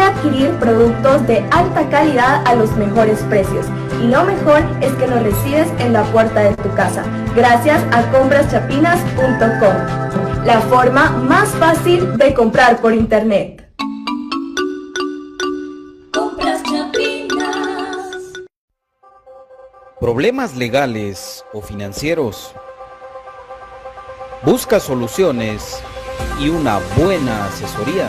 y adquirir productos de alta calidad a los mejores precios. Y lo mejor es que los recibes en la puerta de tu casa, gracias a compraschapinas.com, la forma más fácil de comprar por internet. Problemas legales o financieros busca soluciones y una buena asesoría.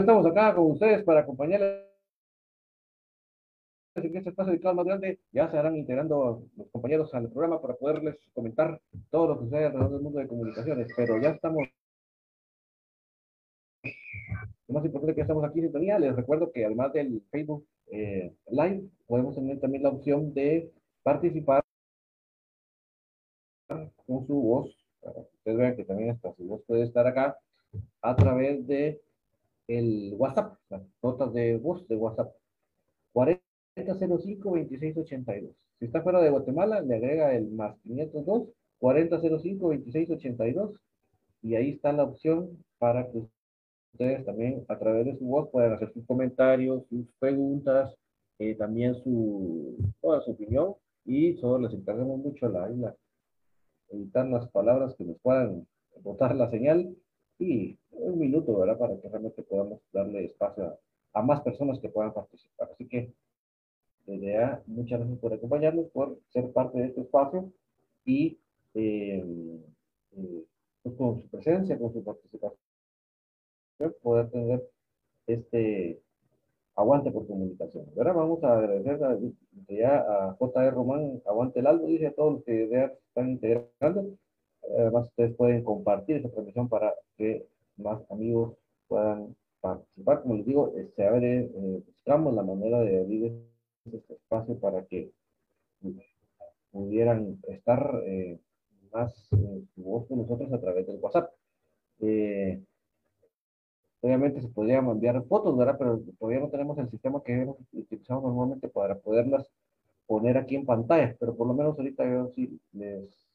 Estamos acá con ustedes para acompañarles en este espacio dedicado más grande. Ya se harán integrando los compañeros al programa para poderles comentar todo lo que sucede alrededor del mundo de comunicaciones. Pero ya estamos. Lo más importante que estamos aquí en sintonía. Les recuerdo que además del Facebook eh, Live, podemos tener también la opción de participar con su voz. Ustedes vean que también hasta su voz puede estar acá a través de el WhatsApp, las notas de voz de WhatsApp. 4005-2682. Si está fuera de Guatemala, le agrega el más 502 4005-2682 y ahí está la opción para que ustedes también a través de su voz puedan hacer sus comentarios, sus preguntas, eh, también su, toda su opinión y solo les encargamos mucho la isla editar las palabras que nos puedan botar la señal y un minuto, ¿verdad? Para que realmente podamos darle espacio a, más personas que puedan participar. Así que, desde ya, muchas gracias por acompañarnos, por ser parte de este espacio y eh, eh, pues con su presencia, con su participación, poder tener este aguante por comunicación. Ahora vamos a agradecer a, ya a J.R. Román, aguante el algo, dice a todos los que ya están integrando. Además, ustedes pueden compartir esta transmisión para que más amigos puedan participar. Como les digo, se abre, eh, buscamos la manera de abrir este espacio para que pudieran estar eh, más eh, su voz con nosotros a través del WhatsApp. obviamente se podrían enviar fotos, ¿verdad? Pero todavía no tenemos el sistema que utilizamos normalmente para poderlas poner aquí en pantalla, pero por lo menos ahorita yo sí les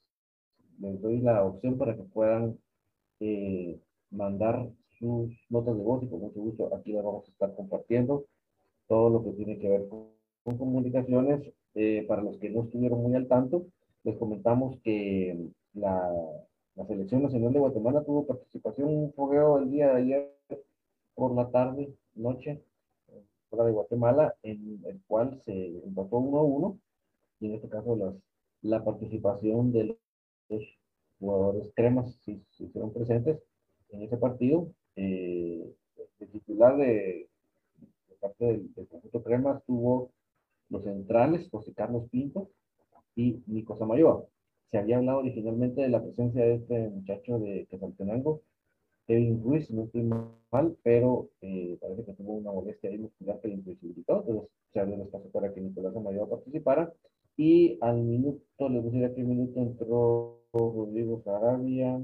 les doy la opción para que puedan eh, mandar sus notas de voz y con mucho gusto aquí las vamos a estar compartiendo todo lo que tiene que ver con, comunicaciones. Eh, para los que no estuvieron muy al tanto, les comentamos que la, la, Selección Nacional de Guatemala tuvo participación en un fogueo el día de ayer por la tarde, noche, fuera de Guatemala, en el cual se empató uno a uno, y en este caso las, la participación del jugadores cremas si, si hicieron presentes en ese partido. Eh, el titular de, parte del, conjunto cremas tuvo los centrales, José Carlos Pinto y Nico Samayoa. Se había hablado originalmente de la presencia de este muchacho de Quetzaltenango, Kevin Ruiz, no estoy mal, pero eh, parece que tuvo una molestia ahí muscular que le imposibilitó, entonces se abrió el espacio para que Nicolás Samayoa participara y al minuto, les voy a decir a qué minuto entró Rodrigo Sarabia.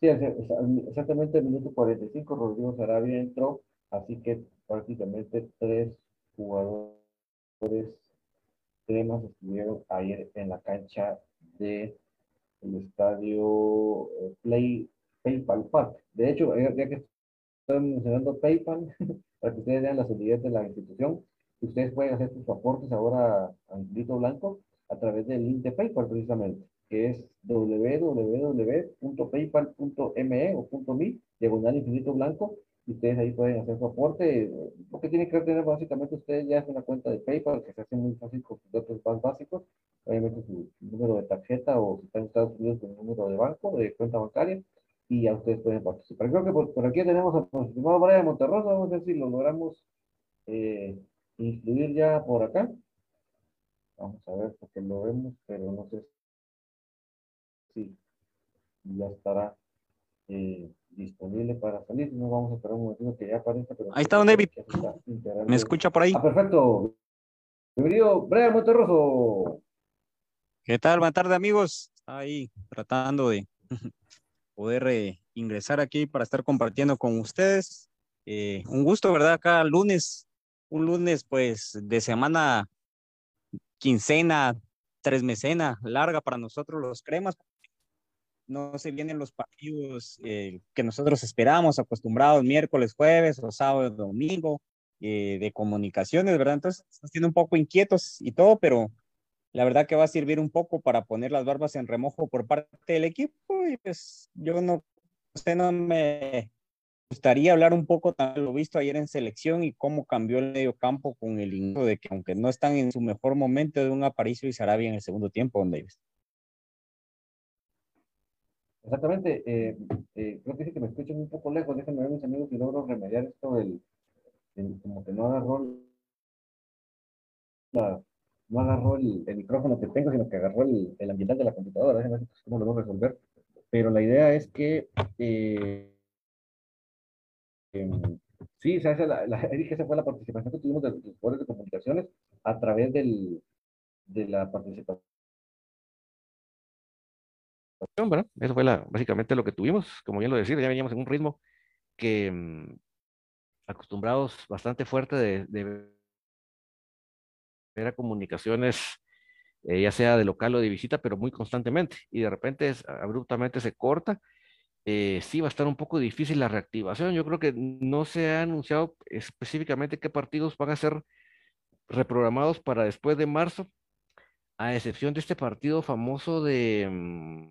Sí, exactamente al minuto 45 Rodrigo Sarabia entró, así que prácticamente tres jugadores temas estuvieron ayer en la cancha de el estadio eh, Play PayPal Park. De hecho, ya que estoy mencionando PayPal, para que ustedes vean la solidez de la institución, ustedes pueden hacer sus aportes ahora a Infinito Blanco a través del link de PayPal precisamente, que es www.paypal.me o .me, diagonal Infinito Blanco, y ustedes ahí pueden hacer su aporte. Lo que tienen que tener básicamente ustedes ya es una cuenta de PayPal que se hace muy fácil con sus datos más básicos, obviamente su, número de tarjeta o si están en Estados Unidos con número de banco, de cuenta bancaria, y ya ustedes pueden participar. Creo que por, aquí tenemos a nuestro estimado Brian Monterrosa, vamos a ver si lo logramos eh, incluir ya por acá. Vamos a ver porque lo vemos, pero no sé si ya estará eh, disponible para salir. No vamos a esperar un momento que ya aparezca. Ahí está don David. ¿Me escucha por ahí? Ah, perfecto. Bienvenido, Brian Monterroso. ¿Qué tal? Buenas tardes, amigos. ahí tratando de poder eh, ingresar aquí para estar compartiendo con ustedes. Eh, un gusto, ¿verdad? Acá lunes un lunes pues de semana quincena, tres mecena, larga para nosotros los cremas. No se vienen los partidos eh, que nosotros esperamos, acostumbrados miércoles, jueves o sábado, domingo, eh, de comunicaciones, ¿verdad? Entonces, estamos siendo un poco inquietos y todo, pero la verdad que va a servir un poco para poner las barbas en remojo por parte del equipo y pues yo no, usted no me gustaría hablar un poco también lo visto ayer en selección y cómo cambió el medio campo con el inicio de que aunque no están en su mejor momento de un Aparicio y Sarabia en el segundo tiempo, don Davis. Exactamente, eh, eh, creo que sí que me escuchan un poco lejos, déjenme ver mis amigos si logro remediar esto del, como que no agarró la, no agarró el, el, micrófono que tengo, sino que agarró el, el ambiental de la computadora, déjenme ver cómo lo voy a resolver, pero la idea es que eh, em, sí, esa, la, la, esa fue la participación que tuvimos de los jugadores de comunicaciones a través del, de la participación. Eso fue la, básicamente lo que tuvimos, como bien lo decía, ya veníamos en un ritmo que mmm, acostumbrados bastante fuerte de, de ver a comunicaciones, eh, ya sea de local o de visita, pero muy constantemente, y de repente es, abruptamente se corta. Eh, sí va a estar un poco difícil la reactivación. Yo creo que no se ha anunciado específicamente qué partidos van a ser reprogramados para después de marzo, a excepción de este partido famoso de, mm,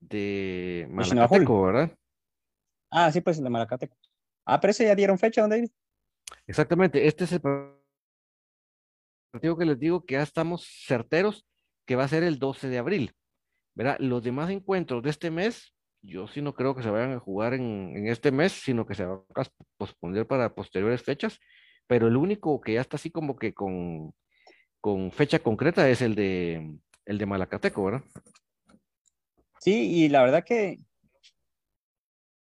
de Malacateco, ¿verdad? Ah, sí, pues de Malacateco. Ah, pero ese ya dieron fecha, ¿dónde David? Exactamente, este es el partido que les digo que ya estamos certeros que va a ser el 12 de abril. ¿verdad? Los demás encuentros de este mes, yo sí no creo que se vayan a jugar en, en este mes, sino que se va a posponer para posteriores fechas, pero el único que ya está así como que con, con fecha concreta es el de, el de Malacateco, ¿verdad? Sí, y la verdad que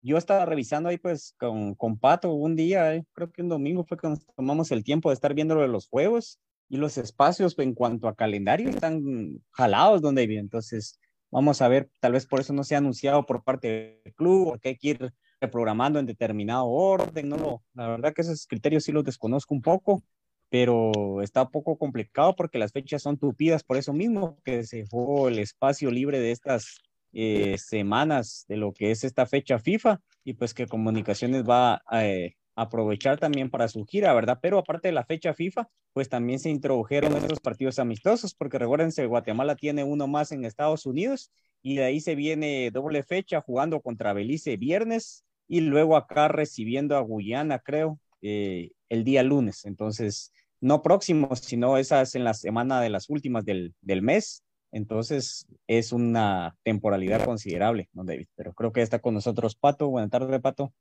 yo estaba revisando ahí pues con, con Pato un día, eh, creo que un domingo fue que tomamos el tiempo de estar viendo de los juegos y los espacios en cuanto a calendario están jalados donde vive. Entonces, vamos a ver, tal vez por eso no se ha anunciado por parte del club, porque hay que ir reprogramando en determinado orden, no lo, la verdad que esos criterios sí los desconozco un poco, pero está poco complicado porque las fechas son tupidas por eso mismo, que se dejó el espacio libre de estas eh, semanas de lo que es esta fecha FIFA y pues que Comunicaciones va a eh, aprovechar también para su gira, ¿verdad? Pero aparte de la fecha FIFA, pues también se introdujeron esos partidos amistosos, porque recuérdense, Guatemala tiene uno más en Estados Unidos y de ahí se viene doble fecha jugando contra Belice viernes y luego acá recibiendo a Guyana, creo, eh, el día lunes. Entonces, no próximo, sino esas en la semana de las últimas del, del mes entonces es una temporalidad considerable, ¿no, David? Pero creo que está con nosotros Pato. Buenas tardes, Pato.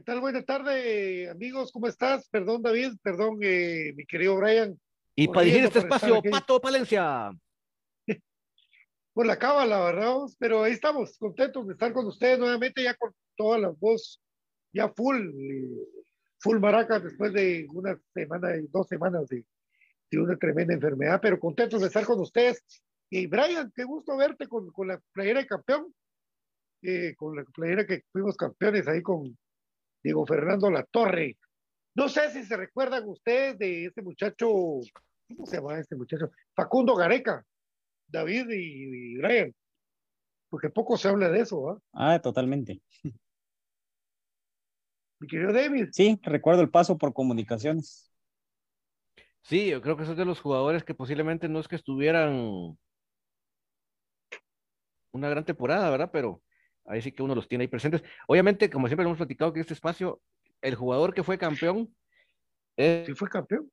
¿Qué tal? Buenas tardes, amigos. ¿Cómo estás? Perdón, David. Perdón, eh, mi querido Brian. Y para dirigir este espacio, Pato Palencia. Por la cábala, ¿verdad? Pero ahí estamos, contentos de estar con ustedes nuevamente, ya con toda la voz ya full, full maraca después de una semana, y dos semanas de, de una tremenda enfermedad, pero contentos de estar con ustedes. Y Brian, qué gusto verte con, con la playera de campeón, eh, con la playera que fuimos campeones ahí con Diego Fernando La Torre. No sé si se recuerdan ustedes de este muchacho, ¿cómo se llama este muchacho? Facundo Gareca, David y, y Brian, porque poco se habla de eso. ¿ah? Ah, totalmente. Mi querido David. Sí, recuerdo el paso por comunicaciones. Sí, yo creo que son de los jugadores que posiblemente no es que estuvieran una gran temporada, ¿verdad? Pero ahí sí que uno los tiene ahí presentes. Obviamente, como siempre hemos platicado que este espacio, el jugador que fue campeón. sí, fue campeón.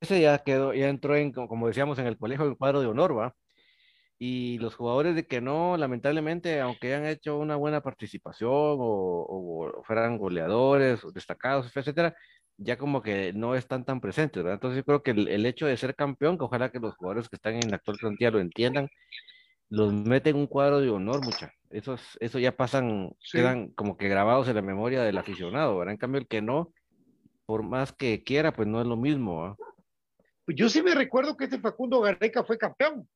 Ese ya quedó, ya entró en, como decíamos, en el colegio del cuadro de honor, ¿va? Y los jugadores de que no, lamentablemente, aunque hayan hecho una buena participación o, o fueran goleadores, destacados, etcétera, ya como que no están tan presentes, ¿verdad? Entonces yo creo que el, hecho de ser campeón, que ojalá que los jugadores que están en la actual plantilla lo entiendan, los meten en un cuadro de honor, mucha. Esos, eso ya pasan, quedan como que grabados en la memoria del aficionado, ¿verdad? En cambio, el que no, por más que quiera, pues no es lo mismo, Pues yo sí me recuerdo que este Facundo Garreca fue campeón.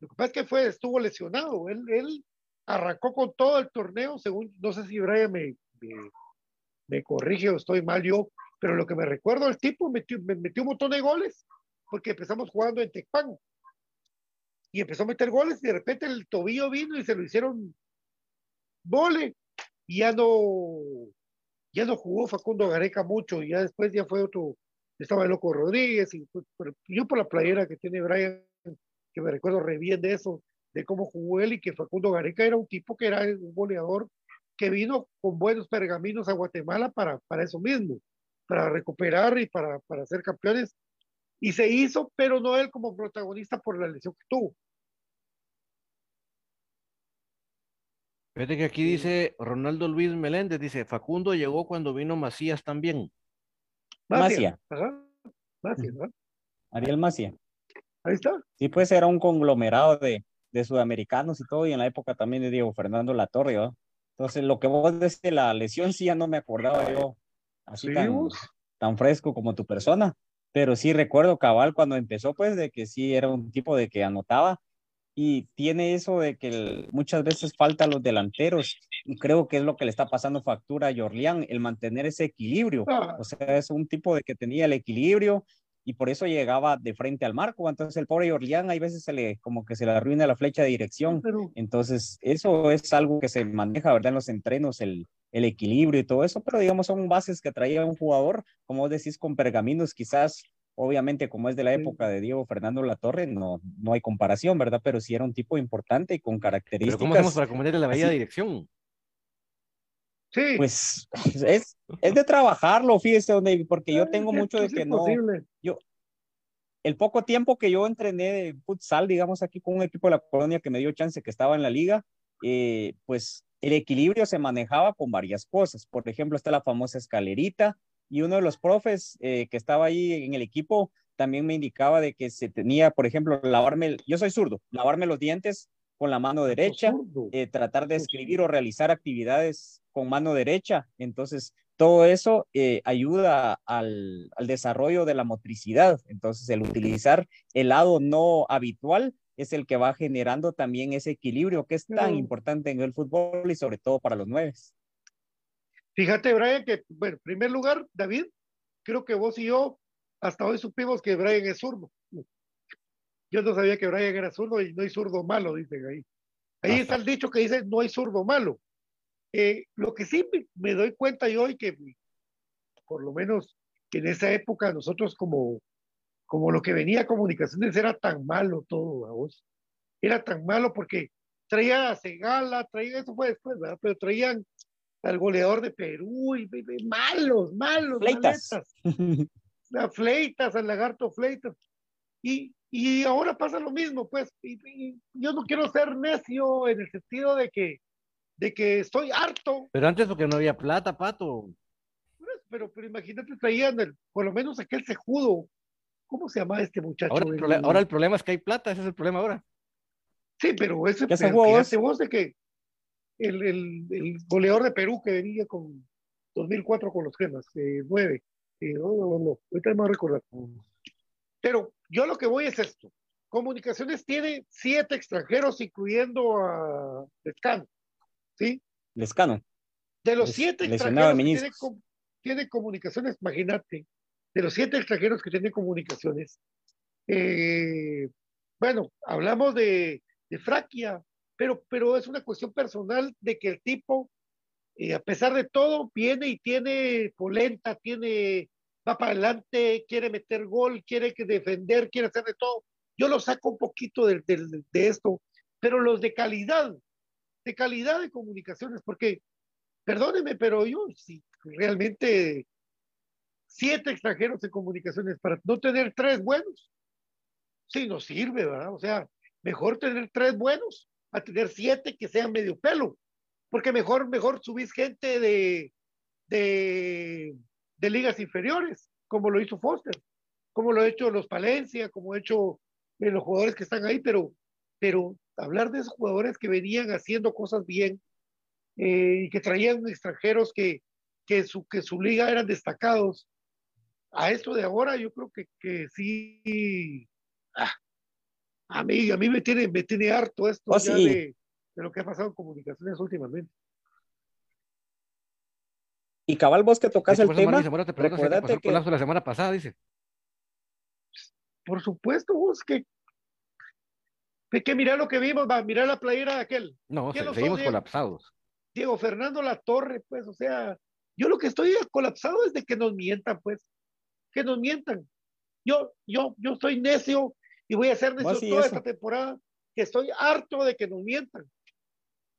Lo que pasa es que fue, estuvo lesionado. Él, él arrancó con todo el torneo, según, no sé si Brian me, me, me corrige o estoy mal yo, pero lo que me recuerdo, el tipo metió, metió un montón de goles, porque empezamos jugando en Tecpan. Y empezó a meter goles y de repente el tobillo vino y se lo hicieron vole. Y ya no, ya no jugó Facundo Gareca mucho, y ya después ya fue otro, estaba el Loco Rodríguez, y yo por la playera que tiene Brian, que me recuerdo re bien de eso, de cómo jugó él y que Facundo Gareca era un tipo que era un goleador que vino con buenos pergaminos a Guatemala para, para eso mismo para recuperar y para, para ser campeones. Y se hizo, pero no él como protagonista por la lesión que tuvo. Fíjate que aquí dice Ronaldo Luis Meléndez, dice, Facundo llegó cuando vino Macías también. Ajá. Macia, ¿no? Ariel Macia. Ahí está. Sí, pues era un conglomerado de, de sudamericanos y todo, y en la época también de Diego Fernando Latorre, ¿no? Entonces, lo que vos desde la lesión sí ya no me acordaba yo así Sí, tan, tan fresco como tu persona, pero sí recuerdo cabal cuando empezó, pues, de que sí era un tipo de que anotaba y tiene eso de que el- muchas veces falta a los delanteros y creo que es lo que le está pasando factura a Jorlián, el mantener ese equilibrio. Ah, O sea, es un tipo de que tenía el equilibrio y por eso llegaba de frente al marco. Entonces el pobre Jorlián hay veces se le como que se le arruina la flecha de dirección. Entonces eso es algo que se maneja, ¿verdad? En los entrenos, el, el equilibrio y todo eso, pero digamos son bases que traía un jugador, como vos decís, con pergaminos quizás. Obviamente, como es de la época de Diego Fernando Latorre, no, no hay comparación, ¿verdad? Pero sí era un tipo importante y con Pero ¿cómo hacemos características para cometerle la bella así- dirección? sí. pues es, es de trabajarlo, fíjese, donde, porque yo tengo mucho de que no, imposible. el poco tiempo que yo entrené de futsal, digamos, aquí con un equipo de la colonia que me dio chance que estaba en la liga, eh, pues el equilibrio se manejaba con varias cosas. Por ejemplo, está la famosa escalerita y uno de los profes eh, que estaba ahí en el equipo también me indicaba de que se tenía, por ejemplo, lavarme, yo soy zurdo, lavarme los dientes con la mano derecha, eh, tratar de escribir o realizar actividades con mano derecha. Entonces, todo eso eh, ayuda al, al desarrollo de la motricidad. Entonces, el utilizar el lado no habitual es el que va generando también ese equilibrio que es tan importante en el fútbol y sobre todo para los nueves. Fíjate, Brian, que, bueno, en primer lugar, David, creo que vos y yo hasta hoy supimos que Brian es zurdo. Yo no sabía que Brian era zurdo y no hay zurdo malo, dicen ahí. Ahí Ajá. está el dicho que dice, no hay zurdo malo. Eh, lo que sí me, me doy cuenta yo y que por lo menos en esa época nosotros como, como lo que venía a comunicaciones era tan malo todo, a vos. Era tan malo porque traía a Segala, traía, eso fue después, ¿verdad? Pero traían al goleador de Perú y, y- y malos, malos, Fleitas. maletas. a Fleitas, al lagarto Fleitas. Y, y ahora pasa lo mismo, pues. Y, yo no quiero ser necio en el sentido de que, de que estoy harto, Pero antes porque no había plata, pato. pues, pero, pero imagínate, traían el, por lo menos aquel cejudo. ¿Cómo se llama este muchacho? Ahora el, El- ahora el problema es que hay plata, ese es el problema ahora. Sí, pero ese ¿Qué pero cejudo fíjate vos? vos de que el, el, el goleador de Perú que venía con 2004 con los gemas, eh, nueve. eh, no, no, no, ahorita me voy a recordar. Pero yo lo que voy es esto. Comunicaciones tiene siete extranjeros, incluyendo a Lescano, ¿sí? Lescano. De los siete lesionado extranjeros que tiene, tiene comunicaciones, imagínate, de los siete extranjeros que tienen comunicaciones, eh, bueno, hablamos de, de Fraquia, pero, pero es una cuestión personal de que el tipo, eh, a pesar de todo, viene y tiene polenta, tiene, va para adelante, quiere meter gol, quiere que defender, quiere hacer de todo. Yo lo saco un poquito de, de- de esto, pero los de calidad, de calidad de comunicaciones, porque, perdóneme, pero yo sí, realmente siete extranjeros en comunicaciones para no tener tres buenos, sí nos sirve, ¿verdad? O sea, mejor tener tres buenos a tener siete que sean medio pelo, porque mejor, mejor subís gente de, de, de ligas inferiores, como lo hizo Foster, como lo ha hecho los Palencia, como ha hecho eh, los jugadores que están ahí, pero, pero hablar de esos jugadores que venían haciendo cosas bien eh, y que traían extranjeros que, que, su, que su liga eran destacados, a esto de ahora yo creo que, que sí, ah, a mí, a mí me tiene, me tiene harto esto Oh, ya sí. de, de lo que ha pasado en comunicaciones últimamente. Y cabal, vos que tocas el por eso tema, Zamora te que- la semana pasada, dice. Por supuesto, vos que, que, que mira lo que vimos, va, mira la playera de aquel. No, ¿Quién se- lo seguimos son, colapsados. Diego Fernando La Torre, pues, o sea, yo lo que estoy colapsado es de que nos mientan, pues, que nos mientan. Yo, yo, yo estoy necio y voy a ser necio toda esta temporada, que estoy harto de que nos mientan.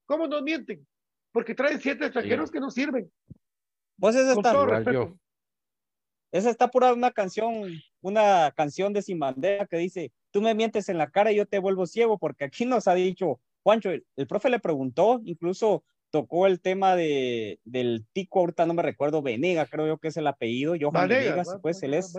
¿Cómo nos mienten? Porque traen siete extranjeros que no sirven. vos esa está, esa está pura una canción, una canción de Sin Bandera que dice, tú me mientes en la cara y yo te vuelvo ciego, porque aquí nos ha dicho Juancho, el, profe le preguntó, incluso tocó el tema de, del tico, ahorita no me recuerdo, Venega, creo yo que es el apellido, Johan Venegas, pues él es,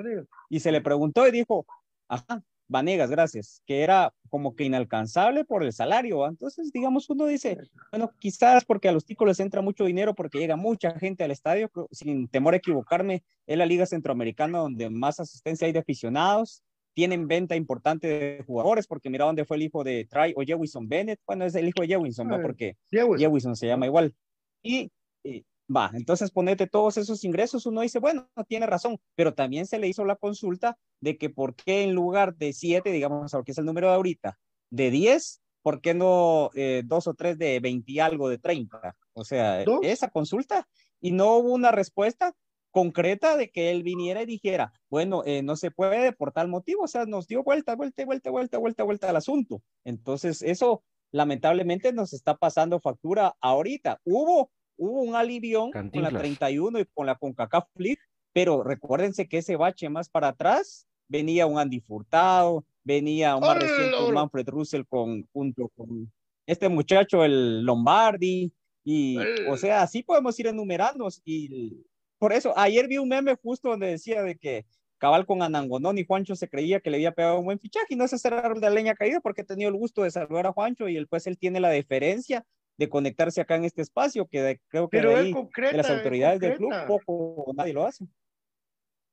y se le preguntó y dijo, ajá, Vanegas, gracias, que era como que inalcanzable por el salario. Entonces, digamos, uno dice, bueno, quizás porque a los ticos les entra mucho dinero porque llega mucha gente al estadio, sin temor a equivocarme, es la Liga Centroamericana donde más asistencia hay de aficionados, tienen venta importante de jugadores, porque mira dónde fue el hijo de Try o Jewison Bennett, bueno, es el hijo de Jewison, ¿no? Porque Jewison se llama igual. Y, y Va, entonces ponete todos esos ingresos, uno dice, bueno, tiene razón, pero también se le hizo la consulta de que por qué en lugar de siete, digamos, que es el número de ahorita, de diez, ¿por qué no eh, dos o tres de 20 y algo de 30? O sea, esa consulta y no hubo una respuesta concreta de que él viniera y dijera, bueno, eh, no se puede por tal motivo, o sea, nos dio vuelta, vuelta, vuelta, vuelta, vuelta, vuelta al asunto. Entonces, eso lamentablemente nos está pasando factura ahorita. Hubo hubo un alivio con la 31 y con la CONCACAF League, pero recuérdense que ese bache más para atrás venía un Andy Furtado, venía un más reciente Manfred Russell con, junto con este muchacho, el Lombardi, y o sea, así podemos ir enumerando. Y por eso, ayer vi un meme justo donde decía de que cabal con Anangonón y Juancho se creía que le había pegado un buen fichaje y no es hacer de leña caída porque he tenido el gusto de saludar a Juancho y el, pues él tiene la deferencia de conectarse acá en este espacio, que creo que de, ahí, las autoridades del club poco nadie lo hace.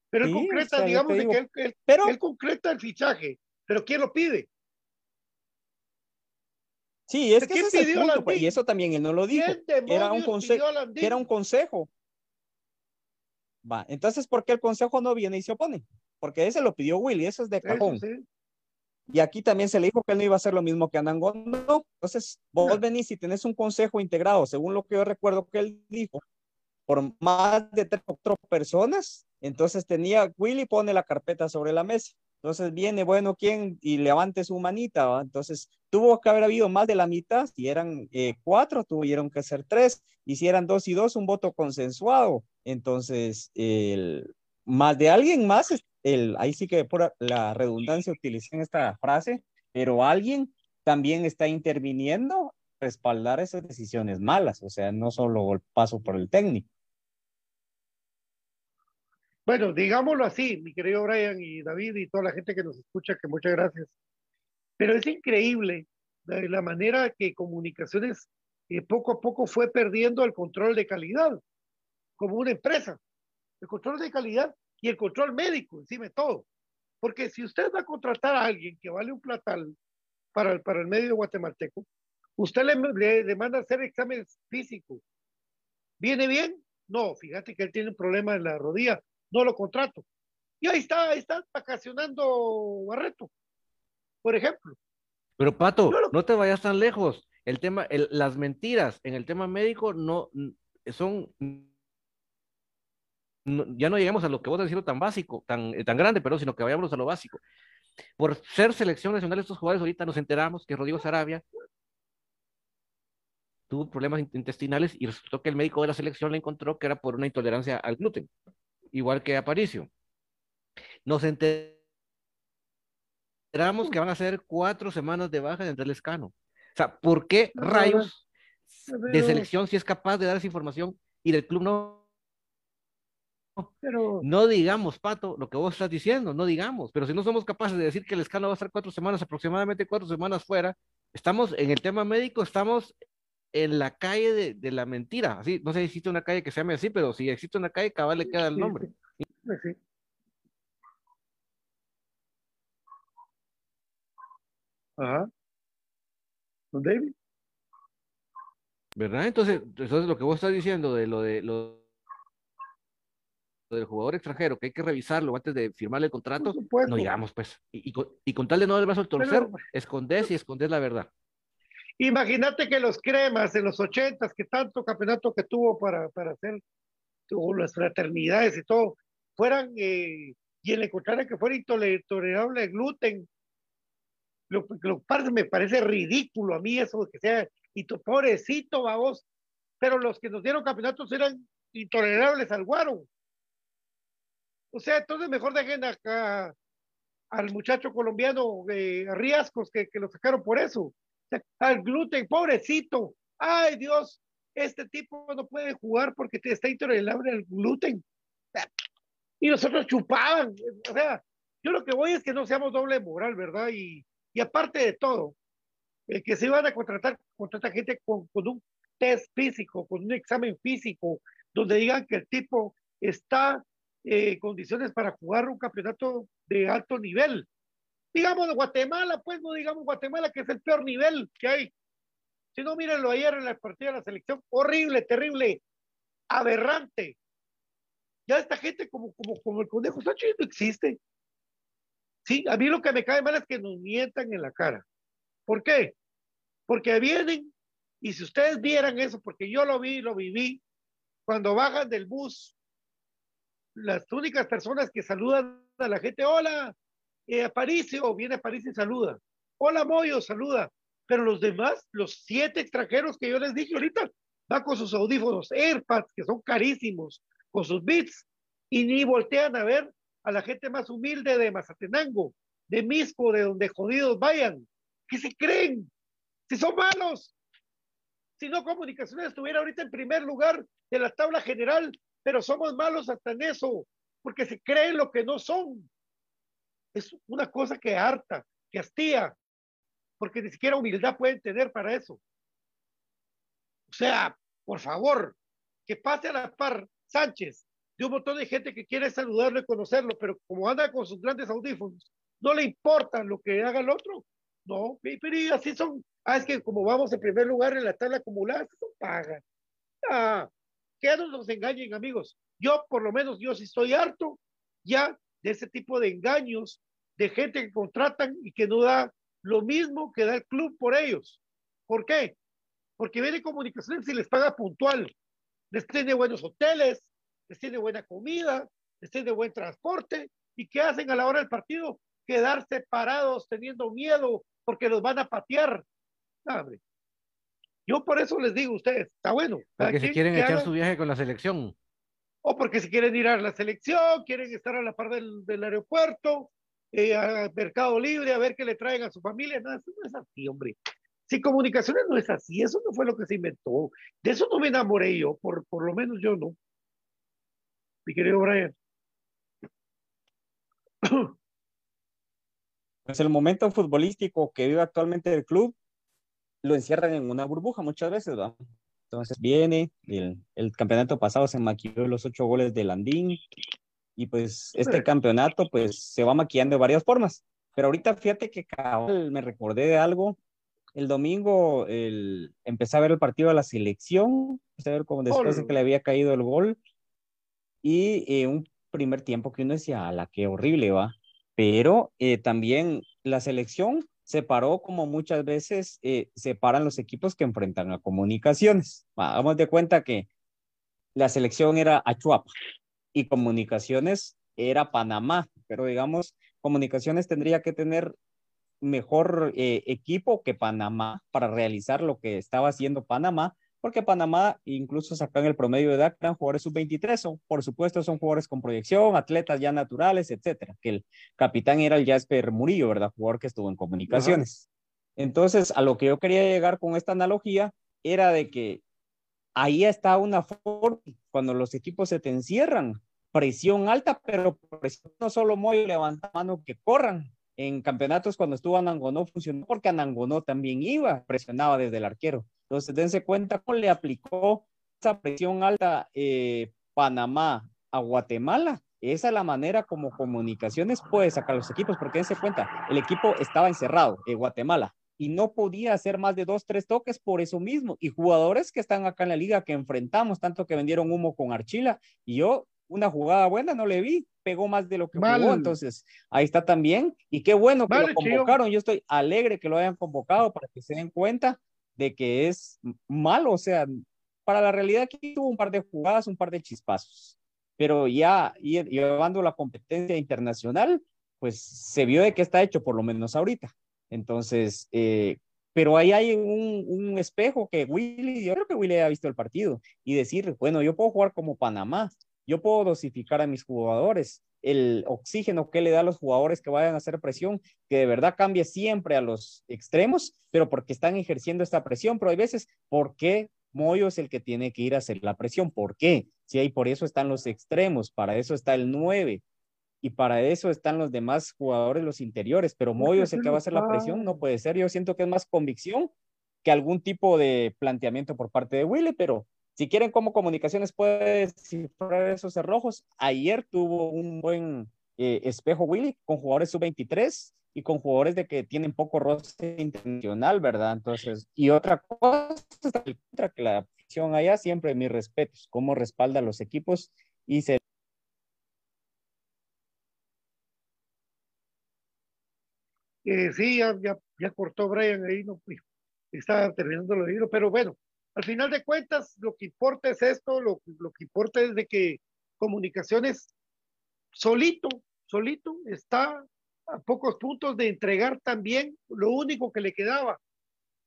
Pero él concreta, digamos, que él, pero, él concreta el fichaje, pero ¿quién lo pide? Sí, es que ese es el punto, pues, y eso también él no lo dijo, era un consejo, era un consejo. Va, entonces, ¿por qué el consejo no viene y se opone? Porque ese lo pidió Willy, eso es de cajón. Y aquí también se le dijo que él no iba a hacer lo mismo que Anango. No. Entonces, vos venís y tenés un consejo integrado, según lo que yo recuerdo que él dijo, por más de tres cuatro personas. Entonces tenía, Willy pone la carpeta sobre la mesa. Entonces viene, bueno, ¿quién? Y levante su manita. Entonces tuvo que haber habido más de la mitad. Si eran eh, cuatro, tuvieron que ser tres. Y si eran dos y dos, un voto consensuado. Entonces, el, más de alguien más ahí sí que por la redundancia utilicé esta frase, pero alguien también está interviniendo respaldar esas decisiones malas, o sea, no solo el paso por el técnico. Bueno, digámoslo así, mi querido Brian y David y toda la gente que nos escucha, que muchas gracias. Pero es increíble la manera que comunicaciones eh, poco a poco fue perdiendo el control de calidad, como una empresa. El control de calidad y el control médico, encima de todo. Porque si usted va a contratar a alguien que vale un platal para el, para el medio guatemalteco, usted le, le, manda a hacer exámenes físicos. ¿Viene bien? No, fíjate que él tiene un problema en la rodilla, no lo contrato. Y ahí está, ahí está vacacionando Barreto, por ejemplo. Pero Pato, no, te vayas tan lejos. El tema, las mentiras en el tema médico no son ya no lleguemos a lo que vos decís tan básico, tan, eh, tan grande, pero sino que vayamos a lo básico. Por ser selección nacional de estos jugadores, ahorita nos enteramos que Rodrigo Sarabia tuvo problemas intestinales y resultó que el médico de la selección le encontró que era por una intolerancia al gluten, igual que Aparicio. Nos enteramos que van a ser cuatro semanas de baja de el Cano. O sea, ¿por qué rayos de selección si es capaz de dar esa información y del club no pero... No digamos, Pato, lo que vos estás diciendo, no digamos, pero si no somos capaces de decir que el escándalo va a estar cuatro semanas, aproximadamente cuatro semanas fuera, estamos en el tema médico, estamos en la calle de, de la mentira. Así, no sé si existe una calle que se llame así, pero si existe una calle, cabal le queda el nombre. Sí, Ajá. David? ¿Verdad? Entonces, entonces lo que vos estás diciendo de lo de lo del jugador extranjero, que hay que revisarlo antes de firmar el contrato, no digamos pues. Y, y, con, tal de no dar el brazo al torcer, escondes y escondes la verdad. Imagínate que los cremas en los ochentas, que tanto campeonato que tuvo para, para hacer las fraternidades y todo, fueran eh, y le encontraran que fuera intolerable el gluten. Lo, lo, me parece ridículo a mí eso que sea, y tu pobrecito, vamos, pero los que nos dieron campeonatos eran intolerables al guaro. O sea, entonces mejor dejen acá al muchacho colombiano eh, Riascos que, que, lo sacaron por eso. Al gluten, pobrecito. Ay, Dios, este tipo no puede jugar porque está intolerable al gluten. Y nosotros chupaban. O sea, yo lo que voy es que no seamos doble moral, ¿verdad? Y, y aparte de todo, el que se iban a contratar, contratar gente con, con un test físico, con un examen físico, donde digan que el tipo está eh, en condiciones para jugar un campeonato de alto nivel. Digamos Guatemala, pues no digamos Guatemala, que es el peor nivel que hay. Si no, mírenlo ayer en la partida de la selección, horrible, terrible, aberrante. Ya esta gente como, como, como el conejo Sánchez no existe. Sí, a mí lo que me cae mal es que nos mientan en la cara. ¿Por qué? Porque vienen, y si ustedes vieran eso, porque yo lo vi, lo viví, cuando bajan del bus, las únicas personas que saludan a la gente, hola, eh, Aparicio, viene Aparicio y saluda. Hola Moyo, saluda. Pero los demás, los siete extranjeros que yo les dije ahorita, van con sus audífonos AirPads, que son carísimos, con sus bits, y ni voltean a ver a la gente más humilde de Mazatenango, de Misco, de donde jodidos vayan. ¿Qué se creen? Si son malos. Si no, Comunicaciones estuviera ahorita en primer lugar de la tabla general, pero somos malos hasta en eso, porque se creen lo que no son. Es una cosa que harta, que hastía, porque ni siquiera humildad pueden tener para eso. O sea, por favor, que pase a la par Sánchez de un montón de gente que quiere saludarlo y conocerlo, pero como anda con sus grandes audífonos, no le importa lo que haga el otro. No, pero así son. Ah, es que como vamos en primer lugar en la tabla acumulada, son pagan. Ah, que no nos engañen, amigos. Yo, por lo menos, yo sí estoy harto ya de ese tipo de engaños, de gente que contratan y que no da lo mismo que da el club por ellos. ¿Por qué? Porque viene comunicaciones y les paga puntual. Les tiene buenos hoteles, les tiene buena comida, les tiene buen transporte, y ¿qué hacen a la hora del partido? Quedarse parados teniendo miedo porque los van a patear. ¿Sabe? Yo por eso les digo a ustedes, está bueno. Porque si quieren echar su viaje con la selección. O porque si quieren ir a la selección, quieren estar a la par del, aeropuerto, eh, a Mercado Libre, a ver qué le traen a su familia. No, eso no es así, hombre. Si comunicaciones no es así, eso no fue lo que se inventó. De eso no me enamoré yo, por, por lo menos yo no mi querido Brian. Pues el momento futbolístico que vive actualmente el club lo encierran en una burbuja muchas veces, ¿va? Entonces viene, el, el campeonato pasado se maquilló los ocho goles de Landín y pues este campeonato pues se va maquillando de varias formas. Pero ahorita fíjate que me recordé de algo. El domingo el, empecé a ver el partido de la selección, empecé a ver como después de que le había caído el gol, y eh, un primer tiempo que uno decía, a la que horrible va. Pero eh, también la selección se paró como muchas veces eh, se paran los equipos que enfrentan a comunicaciones. Vamos de cuenta que la selección era Achuapa y comunicaciones era Panamá, pero digamos, comunicaciones tendría que tener mejor equipo que Panamá para realizar lo que estaba haciendo Panamá, porque Panamá incluso sacan el promedio de edad, eran jugadores sub-23, por supuesto son jugadores con proyección, atletas ya naturales, etcétera, que el capitán era el Jasper Murillo, ¿verdad? Jugador que estuvo en comunicaciones. Entonces, a lo que yo quería llegar con esta analogía era de que ahí está una forma, cuando los equipos se te encierran, presión alta, pero presión no solo muy levanta mano que corran. En campeonatos cuando estuvo Anangonó funcionó porque Anangonó también iba, presionaba desde el arquero. Entonces, dense cuenta cómo le aplicó esa presión alta eh, Panamá a Guatemala. Esa es la manera como comunicaciones puede sacar los equipos, porque dense cuenta, el equipo estaba encerrado en Guatemala y no podía hacer más de dos, tres toques por eso mismo. Y jugadores que están acá en la liga que enfrentamos, tanto que vendieron humo con Archila, y yo una jugada buena no le vi, pegó más de lo que jugó, entonces ahí está también. Y qué bueno que lo convocaron, yo estoy alegre que lo hayan convocado para que se den cuenta de que es malo, o sea, para la realidad aquí tuvo un par de jugadas, un par de chispazos, pero ya llevando la competencia internacional, pues se vio de que está hecho, por lo menos ahorita. Entonces, eh, pero ahí hay un, espejo que Willy, yo creo que Willy ha visto el partido y decir, bueno, yo puedo jugar como Panamá, yo puedo dosificar a mis jugadores el oxígeno que le da a los jugadores que vayan a hacer presión, que de verdad cambie siempre a los extremos, pero porque están ejerciendo esta presión, pero hay veces, ¿por qué Moyo es el que tiene que ir a hacer la presión? ¿Por qué? Si hay, por eso están los extremos, para eso está el 9 y para eso están los demás jugadores, los interiores, pero Moyo es el que va a hacer la presión, no puede ser, yo siento que es más convicción que algún tipo de planteamiento por parte de Willy, pero si quieren como comunicaciones puede cifrar esos cerrojos. Ayer tuvo un buen eh, espejo Willy con jugadores sub-23 y con jugadores de que tienen poco roce intencional, ¿verdad? Entonces, y otra cosa, que la afición allá siempre mis respetos, cómo respalda a los equipos y se Eh, sí, ya, ya, cortó Brian ahí, no, estaba terminando el libro, pero bueno, al final de cuentas, lo que importa es esto, lo, que importa es de que comunicaciones solito, solito está a pocos puntos de entregar también lo único que le quedaba,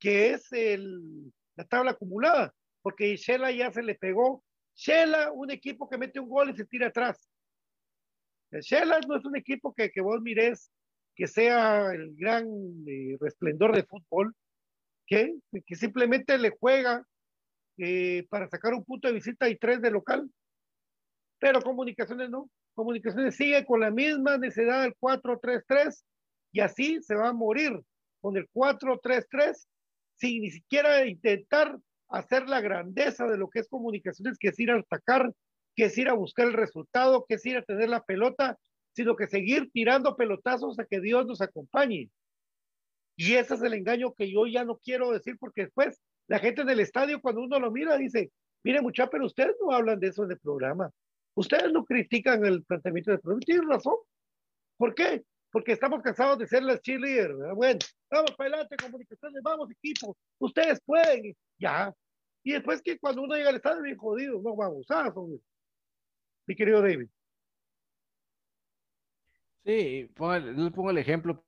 que es el, la tabla acumulada, porque Shela ya se le pegó. Shela, un equipo que mete un gol y se tira atrás. Shela no es un equipo que, que vos mires que sea el gran eh, resplendor de fútbol, que, que simplemente le juega eh, para sacar un punto de visita y tres de local. Pero comunicaciones no. Comunicaciones sigue con la misma necesidad del 4-3-3 y así se va a morir con el 4-3-3 sin ni siquiera intentar hacer la grandeza de lo que es comunicaciones, que es ir a atacar, que es ir a buscar el resultado, que es ir a tener la pelota sino que seguir tirando pelotazos a que Dios nos acompañe. Y ese es el engaño que yo ya no quiero decir porque después la gente en el estadio cuando uno lo mira dice, mire mucha, pero ustedes no hablan de eso en el programa. Ustedes no critican el planteamiento del programa. Tienen razón. ¿Por qué? Porque estamos cansados de ser las cheerleaders. Bueno, vamos para adelante, comunicaciones, vamos equipo. Ustedes pueden. Ya. Y después que cuando uno llega al estadio bien jodido, no vamos. Ah, mi querido David. Sí, le pongo el ejemplo,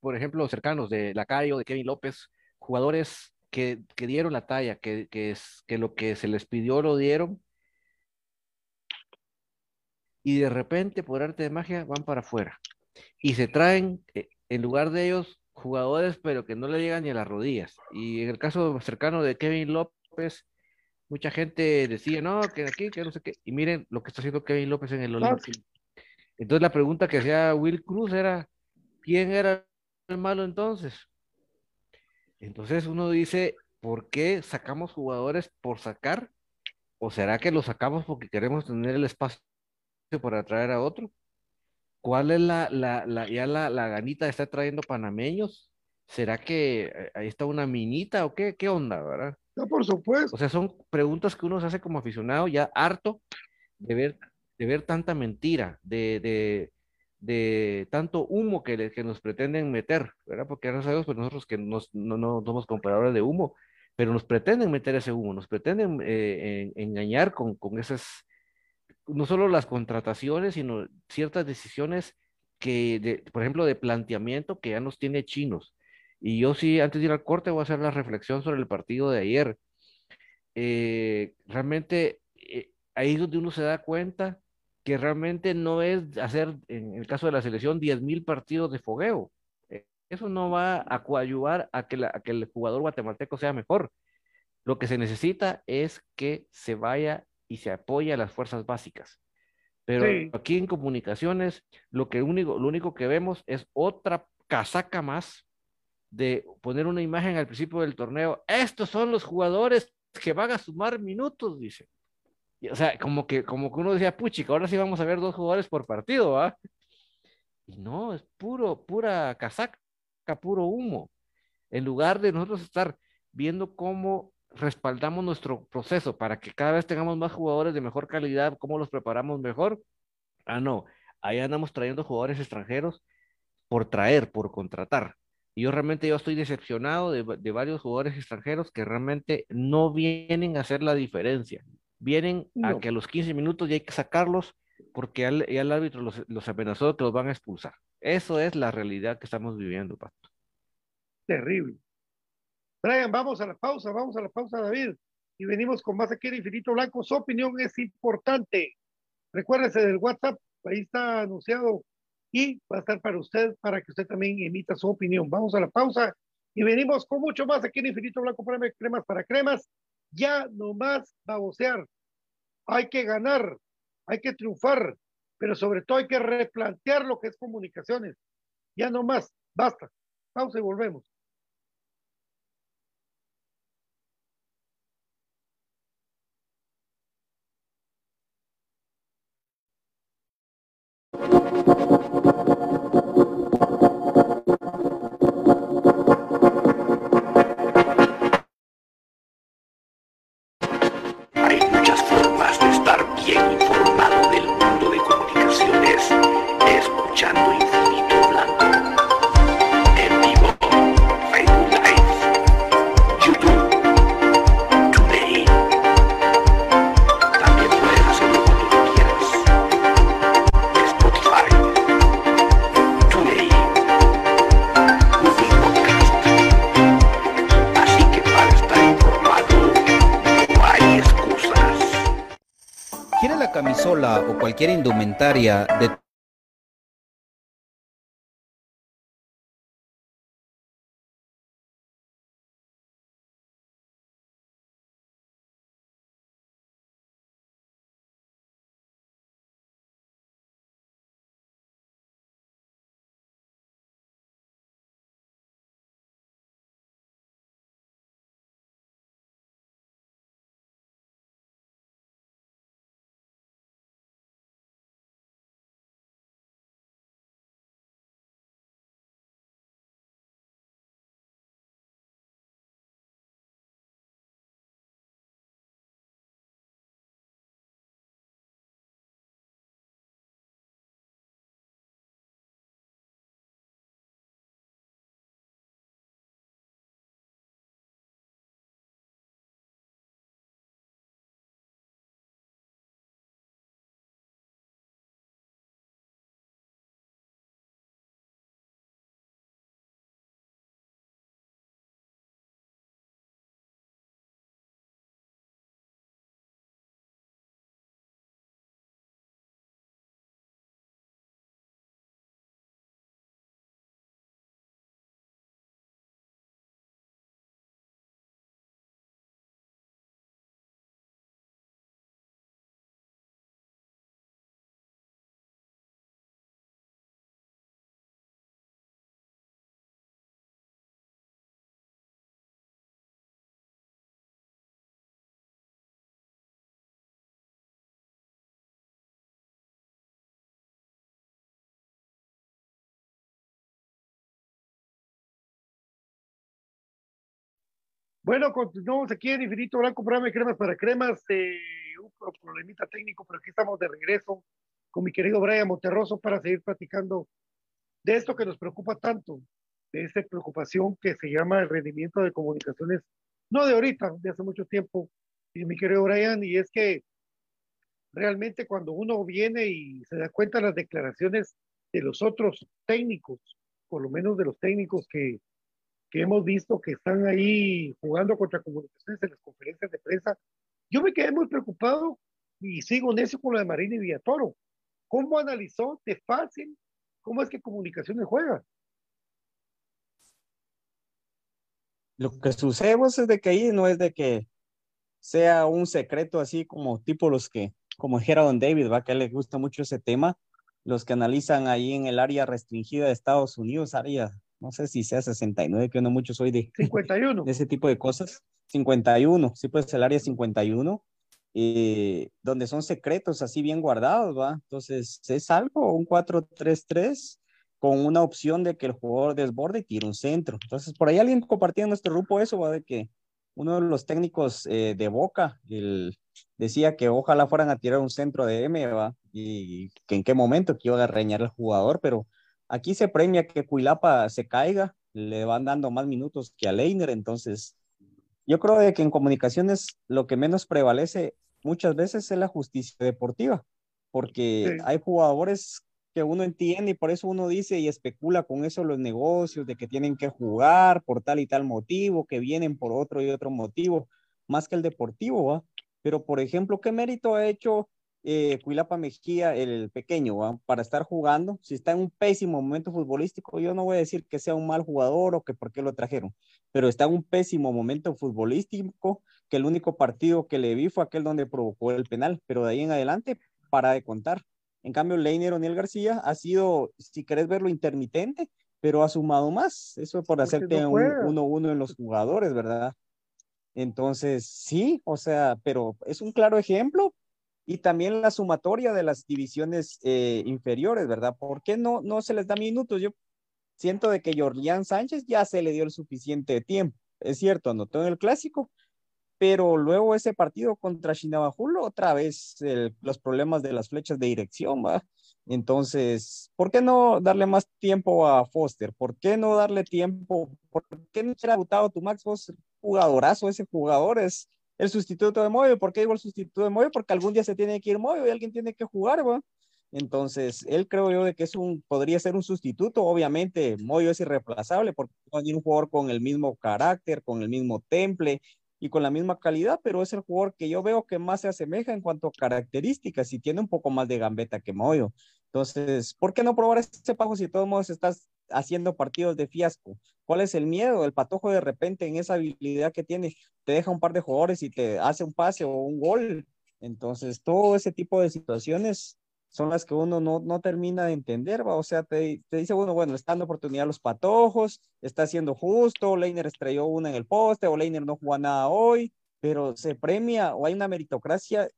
por ejemplo, cercanos de Lacayo, de Kevin López, jugadores que, que dieron la talla, que, que, es, que lo que se les pidió lo dieron, y de repente, por arte de magia, van para afuera. Y se traen, eh, en lugar de ellos, jugadores, pero que no le llegan ni a las rodillas. Y en el caso cercano de Kevin López, mucha gente decía, no, que aquí, que no sé qué. Y miren lo que está haciendo Kevin López en el Olimpia. Entonces la pregunta que hacía Will Cruz era, ¿quién era el malo entonces? Entonces uno dice, ¿por qué sacamos jugadores por sacar? ¿O será que los sacamos porque queremos tener el espacio para atraer a otro? ¿Cuál es la, la, la ya la, la, ganita de estar trayendo panameños? ¿Será que eh, ahí está una minita o qué? ¿Qué onda, verdad? No, por supuesto. O sea, son preguntas que uno se hace como aficionado ya harto de ver de ver tanta mentira, de, de, de tanto humo que, que nos pretenden meter, ¿verdad? Porque no sabemos pues nosotros que nos, no, no somos compradores de humo, pero nos pretenden meter ese humo, nos pretenden eh, engañar con, con esas, no solo las contrataciones, sino ciertas decisiones que, de, por ejemplo, de planteamiento que ya nos tiene chinos. Y yo sí, antes de ir al corte, voy a hacer la reflexión sobre el partido de ayer. Eh, realmente eh, ahí es donde uno se da cuenta que realmente no es hacer, en el caso de la selección, 10.000 partidos de fogueo. Eh, eso no va a coadyuvar a que, que el jugador guatemalteco sea mejor. Lo que se necesita es que se vaya y se apoye a las fuerzas básicas. Pero aquí en comunicaciones, lo, que único, lo único que vemos es otra casaca más de poner una imagen al principio del torneo. Estos son los jugadores que van a sumar minutos, dice o sea, como que, como que uno decía, puchica, ahora sí vamos a ver dos jugadores por partido, ¿va? Y no, es puro, pura casaca, puro humo. En lugar de nosotros estar viendo cómo respaldamos nuestro proceso para que cada vez tengamos más jugadores de mejor calidad, cómo los preparamos mejor. Ah, no, ahí andamos trayendo jugadores extranjeros por traer, por contratar. Y yo realmente yo estoy decepcionado de, de varios jugadores extranjeros que realmente no vienen a hacer la diferencia vienen a que a los 15 minutos ya hay que sacarlos porque ya el árbitro los, los amenazó que los van a expulsar. Eso es la realidad que estamos viviendo, Pato. Terrible. Brian, vamos a la pausa, vamos a la pausa, David. y venimos con más aquí en Infinito Blanco. Su opinión es importante. Recuérdese del WhatsApp, ahí está anunciado y va a estar para usted, para que usted también emita su opinión. Vamos a la pausa y venimos con mucho más aquí en Infinito Blanco para cremas para cremas. Ya no más babosear. Hay que ganar, hay que triunfar, pero sobre todo hay que replantear lo que es comunicaciones. Ya no más, basta. Pausa y volvemos. Cualquier indumentaria de Bueno, continuamos aquí en Infinito Blanco, programa de cremas para cremas. Eh, un problemita técnico, pero aquí estamos de regreso con mi querido Brian Monterroso para seguir platicando de esto que nos preocupa tanto, de esta preocupación que se llama el rendimiento de comunicaciones, no de ahorita, de hace mucho tiempo, y mi querido Brian, y es que realmente cuando uno viene y se da cuenta de las declaraciones de los otros técnicos, por lo menos de los técnicos que que hemos visto que están ahí jugando contra comunicaciones en las conferencias de prensa, yo me quedé muy preocupado y sigo necio con lo de Marini Villatoro. ¿Cómo analizó de fácil cómo es que comunicaciones juega? Lo que sucede es de que ahí no es de que sea un secreto así como tipo los que, como dijera Don David, va que a él le gusta mucho ese tema, los que analizan ahí en el área restringida de Estados Unidos, área no sé si sea 69, que no mucho soy de, 51. de ese tipo de cosas. 51, sí, pues el área 51, eh, donde son secretos así bien guardados, ¿va? Entonces, es algo, un 4-3-3 con una opción de que el jugador desborde y tire un centro. Entonces, por ahí alguien compartía en nuestro grupo eso, ¿va? De que uno de los técnicos eh, de Boca el, decía que ojalá fueran a tirar un centro de M, ¿va? Y que en qué momento que iba a reñar el jugador, pero Aquí se premia que Cuilapa se caiga, le van dando más minutos que a Leiner, entonces yo creo de que en comunicaciones lo que menos prevalece muchas veces es la justicia deportiva, porque hay jugadores que uno entiende y por eso uno dice y especula con eso los negocios, de que tienen que jugar por tal y tal motivo, que vienen por otro y otro motivo, más que el deportivo, ¿va? Pero, por ejemplo, ¿qué mérito ha hecho eh, Cuilapa Mejía, el pequeño, ¿va? para estar jugando? Si está en un pésimo momento futbolístico, yo no voy a decir que sea un mal jugador o que por qué lo trajeron, pero está en un pésimo momento futbolístico, que el único partido que le vi fue aquel donde provocó el penal, pero de ahí en adelante, para de contar. En cambio, Leiner O'Neill García ha sido, si querés verlo, intermitente, pero ha sumado más. Eso por hacerte un 1-1 en los jugadores, ¿verdad? Entonces, sí, o sea, pero es un claro ejemplo y también la sumatoria de las divisiones eh, inferiores, ¿verdad? ¿Por qué no, no se les da minutos? Yo siento de que Jorlián Sánchez ya se le dio el suficiente tiempo. Es cierto, anotó en el clásico, pero luego ese partido contra Shinabajulo, otra vez los problemas de las flechas de dirección, ¿va? Entonces, ¿por qué no darle más tiempo a Foster? ¿Por qué no darle tiempo? ¿Por qué no hubiera votado tu Max Foster? Jugadorazo, ese jugador es el sustituto de Moyo. ¿Por qué digo el sustituto de Moyo? Porque algún día se tiene que ir Moyo y alguien tiene que jugar, ¿va? Entonces, él creo yo de que es un, podría ser un sustituto. Obviamente, Moyo es irreemplazable porque no hay un jugador con el mismo carácter, con el mismo temple, y con la misma calidad, pero es el jugador que yo veo que más se asemeja en cuanto a características y tiene un poco más de gambeta que Moyo. Entonces, ¿por qué no probar este pajo si de todos modos estás haciendo partidos de fiasco? ¿Cuál es el miedo? El patojo de repente en esa habilidad que tiene te deja un par de jugadores y te hace un pase o un gol. Entonces, todo ese tipo de situaciones son las que uno no, no termina de entender, ¿va? o sea, te, te, dice uno, bueno, está dando oportunidad a los patojos, está siendo justo, Leiner estrelló una en el poste, o Leiner no jugó nada hoy, pero se premia o hay una meritocracia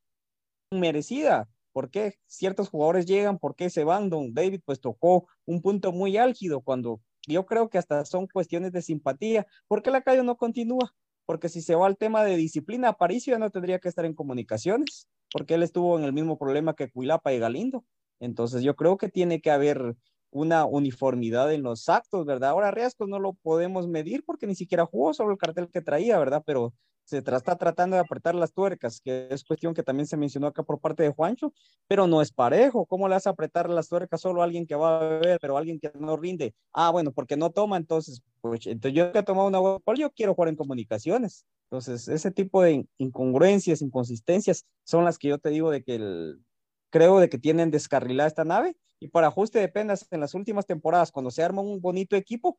merecida. ¿Por qué ciertos jugadores llegan? ¿Por qué se van? Don David pues tocó un punto muy álgido cuando yo creo que hasta son cuestiones de simpatía. ¿Por qué la calle no continúa? Porque si se va al tema de disciplina, Aparicio ya no tendría que estar en comunicaciones porque él estuvo en el mismo problema que Cuilapa y Galindo. Entonces yo creo que tiene que haber una uniformidad en los actos, ¿verdad? Ahora Riascos no lo podemos medir porque ni siquiera jugó sobre el cartel que traía, ¿verdad? Pero se está tratando de apretar las tuercas, que es cuestión que también se mencionó acá por parte de Juancho, pero no es parejo. ¿Cómo le a apretar las tuercas solo a alguien que va a beber, pero a alguien que no rinde? Ah, bueno, porque no toma, entonces, pues, entonces yo que he tomado una agua, yo quiero jugar en comunicaciones. Entonces, ese tipo de incongruencias, inconsistencias son las que yo te digo de que el, creo de que tienen descarrilada esta nave y por ajuste de penas en las últimas temporadas, cuando se arma un bonito equipo,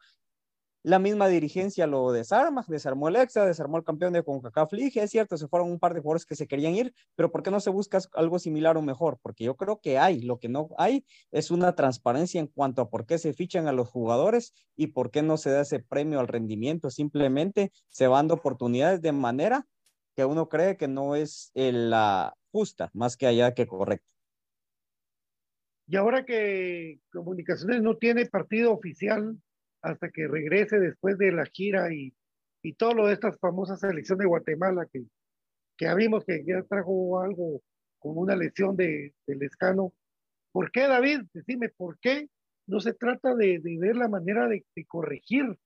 la misma dirigencia lo desarma, desarmó el Exa, desarmó el campeón de CONCACAF es cierto, se fueron un par de jugadores que se querían ir, pero ¿por qué no se busca algo similar o mejor? Porque yo creo que hay, lo que no hay es una transparencia en cuanto a por qué se fichan a los jugadores y por qué no se da ese premio al rendimiento, simplemente se van dando oportunidades de manera que uno cree que no es la justa, más que allá que correcta. Y ahora que Comunicaciones no tiene partido oficial hasta que regrese después de la gira y, y todo lo de estas famosas selección de Guatemala que, que ya vimos que ya trajo algo con una lesión de, del escano. ¿Por qué, David? Decime, ¿por qué no se trata de, de ver la manera de, corregir?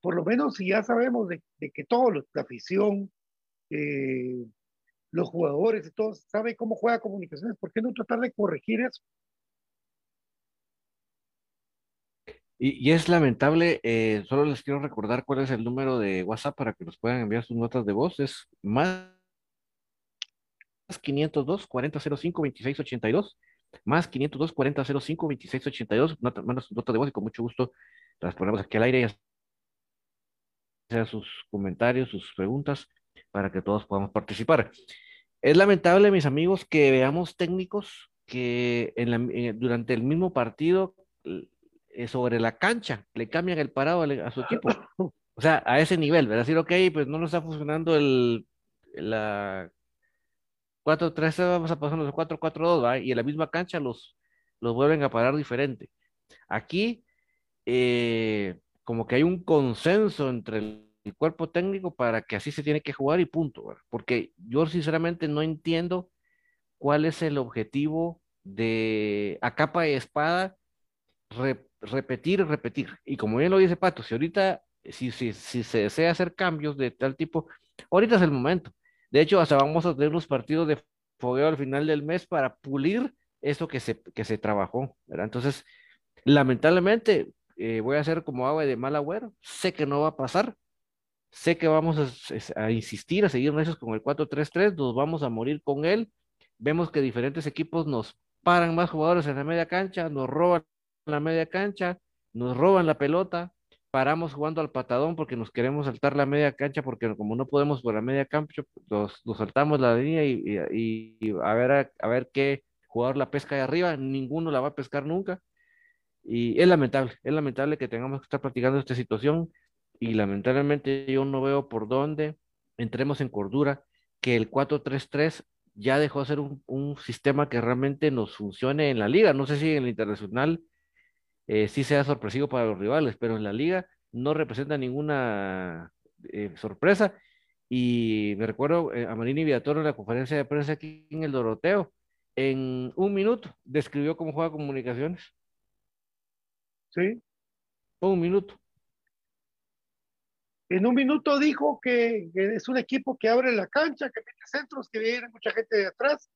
Por lo menos si ya sabemos de, que todos la afición, eh, los jugadores y todos saben cómo juega comunicaciones, ¿por qué no tratar de corregir eso? Y, es lamentable, eh, solo les quiero recordar cuál es el número de WhatsApp para que nos puedan enviar sus notas de voz. Es más 502 4005 2682 más 502 4005 2682 nota, manda su nota de voz y con mucho gusto las ponemos aquí al aire y sea sus comentarios, sus preguntas para que todos podamos participar. Es lamentable, mis amigos, que veamos técnicos que la, durante el mismo partido eh, sobre la cancha, le cambian el parado a, su equipo. O sea, a ese nivel, ¿verdad? Decir, ok, pues no nos está funcionando el, la 4-3, vamos a pasar los 4-4-2, ¿va? Y en la misma cancha los, los vuelven a parar diferente. Aquí, eh, como que hay un consenso entre el, cuerpo técnico para que así se tiene que jugar y punto, ¿verdad? Porque yo sinceramente no entiendo cuál es el objetivo de a capa y espada repetir repetir. Y como bien lo dice Pato, si ahorita, si, si, si se desea hacer cambios de tal tipo, ahorita es el momento. De hecho, hasta vamos a tener los partidos de fogueo al final del mes para pulir eso que se, que se trabajó. Entonces, lamentablemente, eh, voy a hacer como agua de mal agüero, sé que no va a pasar, sé que vamos a, insistir, a seguir con el 4-3-3, nos vamos a morir con él. Vemos que diferentes equipos nos paran más jugadores en la media cancha, nos roban la media cancha, nos roban la pelota, paramos jugando al patadón porque nos queremos saltar la media cancha porque como no podemos por la media cancha, nos, saltamos la línea y, a, ver, a, ver qué jugador la pesca de arriba, ninguno la va a pescar nunca. Y es lamentable, es lamentable que tengamos que estar practicando esta situación y lamentablemente yo no veo por dónde entremos en cordura que el 4-3-3 ya dejó de ser un, un, sistema que realmente nos funcione en la liga. No sé si en el internacional eh, sí sea sorpresivo para los rivales, pero en la liga no representa ninguna eh, sorpresa. Y me recuerdo eh, a Marini Viatoro en la conferencia de prensa aquí en el Doroteo, en un minuto describió cómo juega comunicaciones. Sí. Un minuto. En un minuto dijo que, es un equipo que abre la cancha, que mete centros, que viene mucha gente de atrás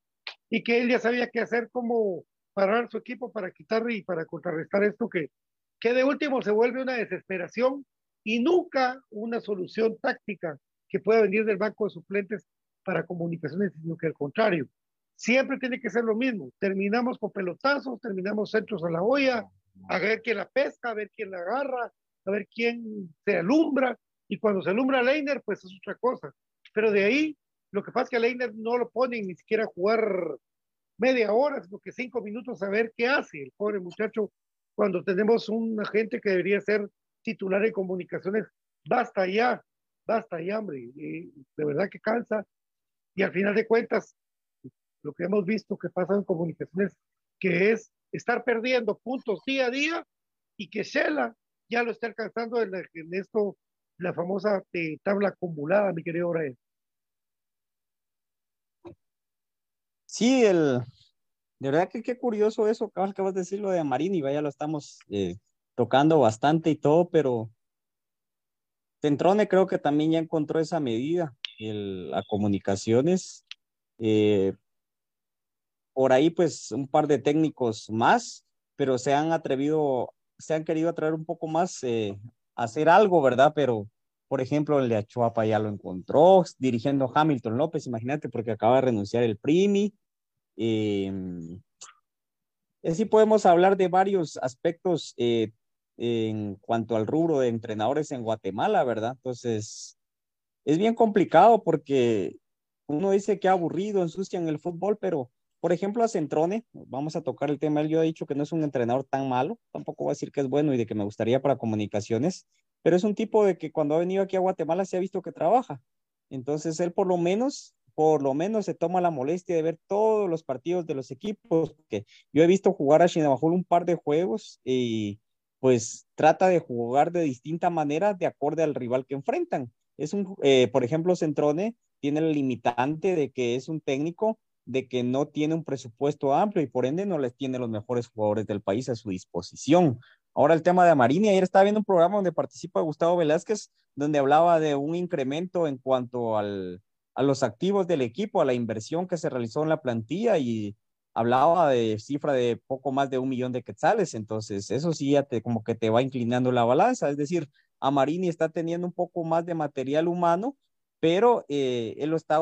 y que él ya sabía qué hacer, cómo parar su equipo para quitar y para contrarrestar esto que, que de último se vuelve una desesperación y nunca una solución táctica que pueda venir del banco de suplentes para comunicaciones, sino que al contrario, siempre tiene que ser lo mismo. Terminamos con pelotazos, terminamos centros a la olla, a ver quién la pesca, a ver quién la agarra, a ver quién se alumbra, y cuando se alumbra Leiner, pues es otra cosa. Pero de ahí, lo que pasa es que Leiner no lo ponen ni siquiera a jugar media hora, sino que cinco minutos a ver qué hace el pobre muchacho cuando tenemos un agente que debería ser titular en comunicaciones. Basta ya, basta ya, hombre. de verdad que cansa. Y al final de cuentas, lo que hemos visto que pasa en comunicaciones, que es estar perdiendo puntos día a día y que Shela ya lo está alcanzando en, en esto la famosa eh, tabla acumulada, mi querido Brian. Sí, el, de verdad que qué curioso eso, acabas de decir lo de Marini, vaya, lo estamos eh, tocando bastante y todo, pero Centrone creo que también ya encontró esa medida, el, a comunicaciones. Eh, por ahí, pues, un par de técnicos más, pero se han atrevido, se han querido atraer un poco más hacer algo, ¿verdad? Pero, por ejemplo, el de Achuapa ya lo encontró, dirigiendo Hamilton López, imagínate, porque acaba de renunciar el Primi. Eh, sí podemos hablar de varios aspectos eh, en cuanto al rubro de entrenadores en Guatemala, ¿verdad? Entonces, es bien complicado porque uno dice que aburrido, ensucian el fútbol, pero por ejemplo, a Centrone, vamos a tocar el tema, él yo he dicho que no es un entrenador tan malo, tampoco voy a decir que es bueno y de que me gustaría para comunicaciones, pero es un tipo de que cuando ha venido aquí a Guatemala se ha visto que trabaja. Entonces, él por lo menos, por lo menos se toma la molestia de ver todos los partidos de los equipos, porque yo he visto jugar a Chinabajul un par de juegos y pues trata de jugar de distinta manera de acorde al rival que enfrentan. Es un, eh, por ejemplo, Centrone tiene el limitante de que es un técnico de que no tiene un presupuesto amplio y por ende no les tiene los mejores jugadores del país a su disposición. Ahora el tema de Amarini, ayer estaba viendo un programa donde participa Gustavo Velázquez, donde hablaba de un incremento en cuanto al, a los activos del equipo, a la inversión que se realizó en la plantilla y hablaba de cifra de poco más de un millón de quetzales, entonces eso sí ya te, como que te va inclinando la balanza, es decir, Amarini está teniendo un poco más de material humano, pero eh, él lo está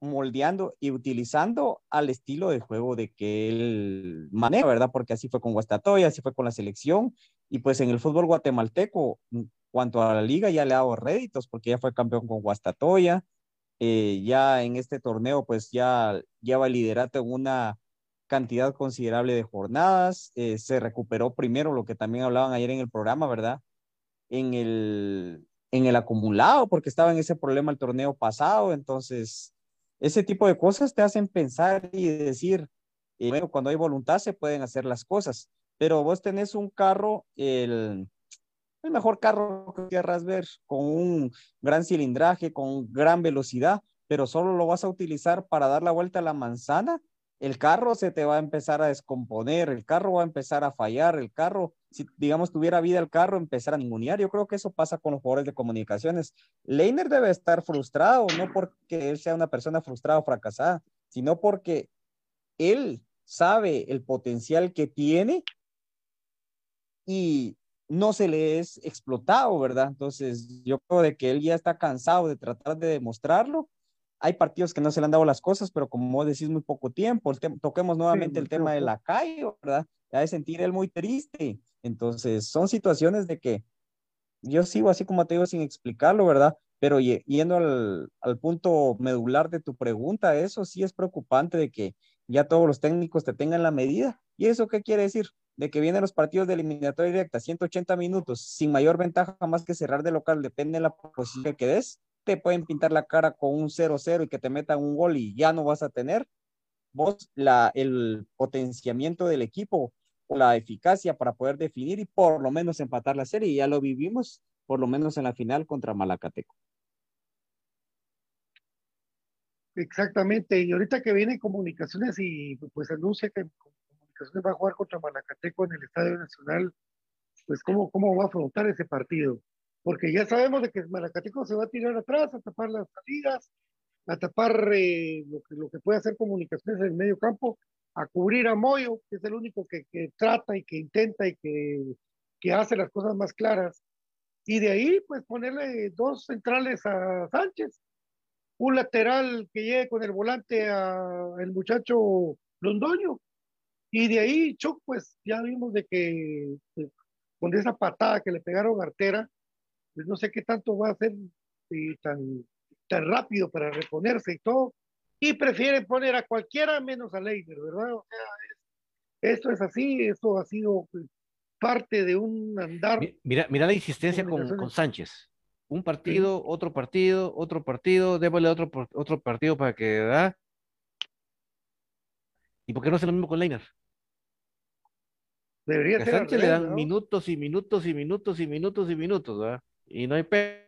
moldeando y utilizando al estilo de juego de que él maneja, ¿verdad? Porque así fue con Guastatoya, así fue con la selección, y pues en el fútbol guatemalteco, cuanto a la liga, ya le ha dado réditos, porque ya fue campeón con Guastatoya, eh, ya en este torneo, pues ya lleva liderato en una cantidad considerable de jornadas, eh, se recuperó primero lo que también hablaban ayer en el programa, ¿verdad? En el, en el acumulado, porque estaba en ese problema el torneo pasado, entonces ese tipo de cosas te hacen pensar y decir, eh, bueno, cuando hay voluntad se pueden hacer las cosas, pero vos tenés un carro, el, el mejor carro que quieras ver, con un gran cilindraje, con gran velocidad, pero solo lo vas a utilizar para dar la vuelta a la manzana el carro se te va a empezar a descomponer, el carro va a empezar a fallar, el carro, si digamos tuviera vida el carro, empezar a ningunear. Yo creo que eso pasa con los jugadores de comunicaciones. Leiner debe estar frustrado, no porque él sea una persona frustrada o fracasada, sino porque él sabe el potencial que tiene y no se le es explotado, ¿verdad? Entonces, yo creo de que él ya está cansado de tratar de demostrarlo. Hay partidos que no se le han dado las cosas, pero como decís, muy poco tiempo. toquemos nuevamente el tema de la calle, ¿verdad? Ya de sentir él muy triste. Entonces, son situaciones de que yo sigo así como te digo sin explicarlo, ¿verdad? Pero yendo al, al punto medular de tu pregunta, eso sí es preocupante de que ya todos los técnicos te tengan la medida. ¿Y eso qué quiere decir? De que vienen los partidos de eliminatoria directa, 180 minutos, sin mayor ventaja más que cerrar de local, depende de la posición que des, te pueden pintar la cara con un 0-0 y que te metan un gol y ya no vas a tener vos la, el potenciamiento del equipo o la eficacia para poder definir y por lo menos empatar la serie. Y ya lo vivimos, por lo menos en la final contra Malacateco. Exactamente, y ahorita que viene comunicaciones y pues anuncia que comunicaciones va a jugar contra Malacateco en el Estadio Nacional, pues cómo, cómo va a afrontar ese partido. Porque ya sabemos de que Malacateco se va a tirar atrás, a tapar las salidas, a tapar eh, lo, que, lo que puede hacer comunicaciones en el medio campo, a cubrir a Moyo, que es el único que, que trata y que intenta y que, que hace las cosas más claras. Y de ahí, pues ponerle dos centrales a Sánchez un lateral que llegue con el volante a el muchacho Londoño. Y de ahí, Chuck, pues ya vimos de que pues, con esa patada que le pegaron a Artera, pues no sé qué tanto va a hacer eh, tan, tan rápido para reponerse y todo. Y prefiere poner a cualquiera menos a Leiner, ¿verdad? O sea, esto es así, esto ha sido pues, parte de un andar. Mira, mira la insistencia con, con Sánchez un partido, otro partido, otro partido, démosle otro, otro partido para que, ¿verdad? ¿Y por qué no hace lo mismo con Leiner? Debería a Sánchez le dan minutos y minutos y minutos y minutos y minutos, ¿verdad? Y no hay pena,